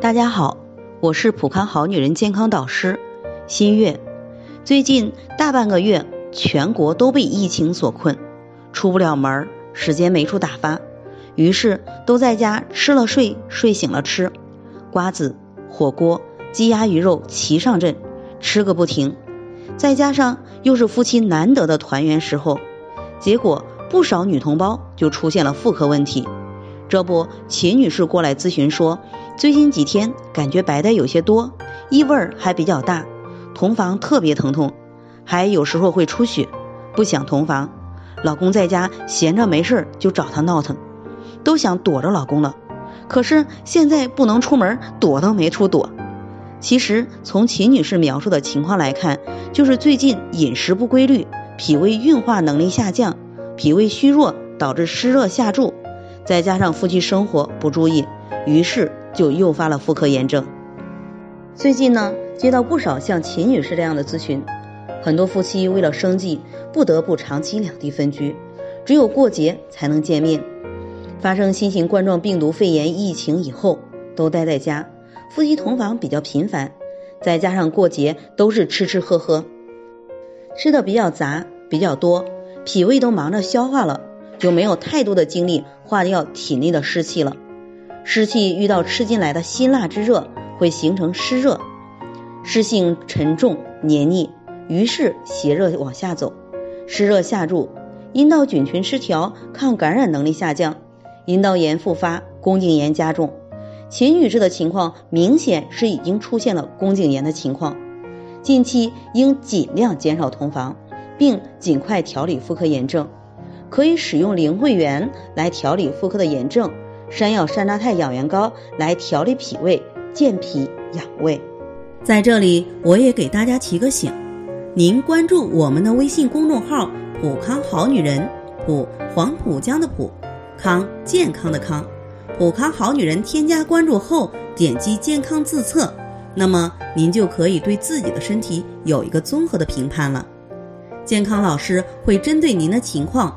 大家好，我是普康好女人健康导师新月。最近大半个月，全国都被疫情所困，出不了门，时间没处打发，于是都在家吃了睡，睡醒了吃，瓜子、火锅、鸡鸭鱼肉齐上阵，吃个不停。再加上又是夫妻难得的团圆时候，结果不少女同胞就出现了妇科问题。这不，秦女士过来咨询说，最近几天感觉白带有些多，异味还比较大，同房特别疼痛，还有时候会出血，不想同房。老公在家闲着没事就找她闹腾，都想躲着老公了，可是现在不能出门，躲都没处躲。其实从秦女士描述的情况来看，就是最近饮食不规律，脾胃运化能力下降，脾胃虚弱导致湿热下注。再加上夫妻生活不注意，于是就诱发了妇科炎症。最近呢，接到不少像秦女士这样的咨询，很多夫妻为了生计，不得不长期两地分居，只有过节才能见面。发生新型冠状病毒肺炎疫情以后，都待在家，夫妻同房比较频繁，再加上过节都是吃吃喝喝，吃的比较杂比较多，脾胃都忙着消化了。就没有太多的精力化掉体内的湿气了。湿气遇到吃进来的辛辣之热，会形成湿热，湿性沉重黏腻，于是邪热往下走，湿热下注，阴道菌群失调，抗感染能力下降，阴道炎复发，宫颈炎加重。秦女士的情况明显是已经出现了宫颈炎的情况，近期应尽量减少同房，并尽快调理妇科炎症。可以使用灵慧元来调理妇科的炎症，山药山楂肽养元膏来调理脾胃、健脾养胃。在这里，我也给大家提个醒：您关注我们的微信公众号“普康好女人”，普黄浦江的普，康健康的康，普康好女人。添加关注后，点击健康自测，那么您就可以对自己的身体有一个综合的评判了。健康老师会针对您的情况。